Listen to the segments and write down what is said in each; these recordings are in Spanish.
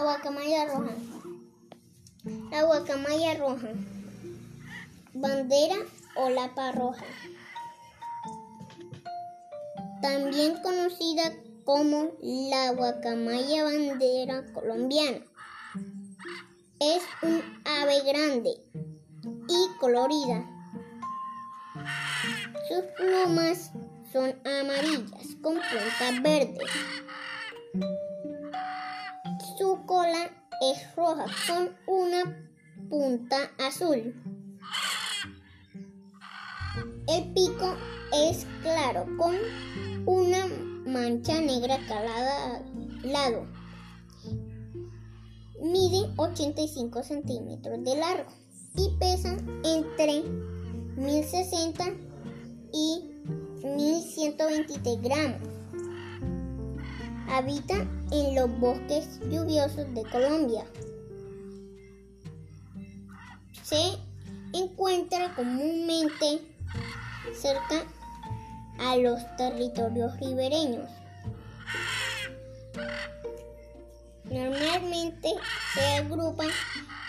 La guacamaya roja. La guacamaya roja. Bandera o lapa roja. También conocida como la guacamaya bandera colombiana. Es un ave grande y colorida. Sus plumas son amarillas con puntas verdes. Roja con una punta azul. El pico es claro con una mancha negra cada lado. Mide 85 centímetros de largo y pesa entre 1060 y 1123 gramos. Habita en los bosques lluviosos de Colombia. Se encuentra comúnmente cerca a los territorios ribereños. Normalmente se agrupan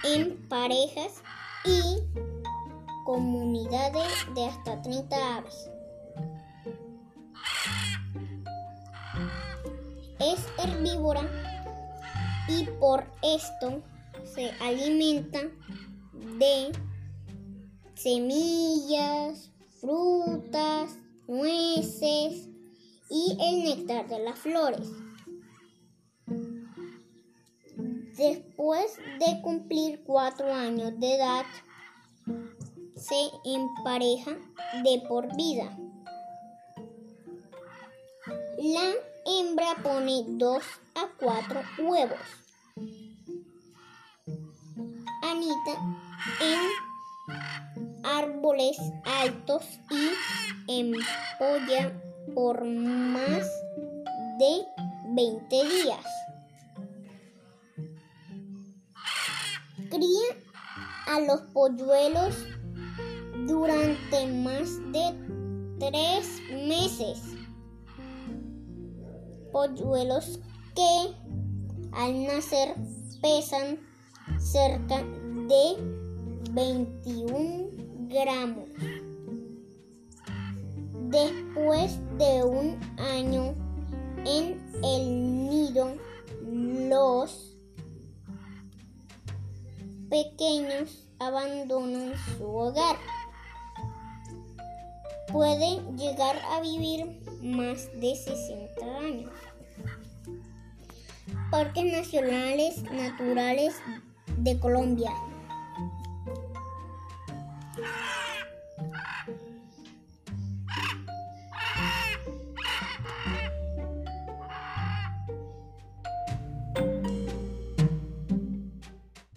en parejas y comunidades de hasta 30 aves. Es herbívora y por esto se alimenta de semillas, frutas, nueces y el néctar de las flores. Después de cumplir cuatro años de edad, se empareja de por vida. La hembra pone dos a cuatro huevos. En árboles altos y empolla por más de 20 días. Cría a los polluelos durante más de tres meses. Polluelos que al nacer pesan cerca de 21 gramos. Después de un año en el nido, los pequeños abandonan su hogar. Pueden llegar a vivir más de 60 años. Parques Nacionales Naturales de Colombia. Ah!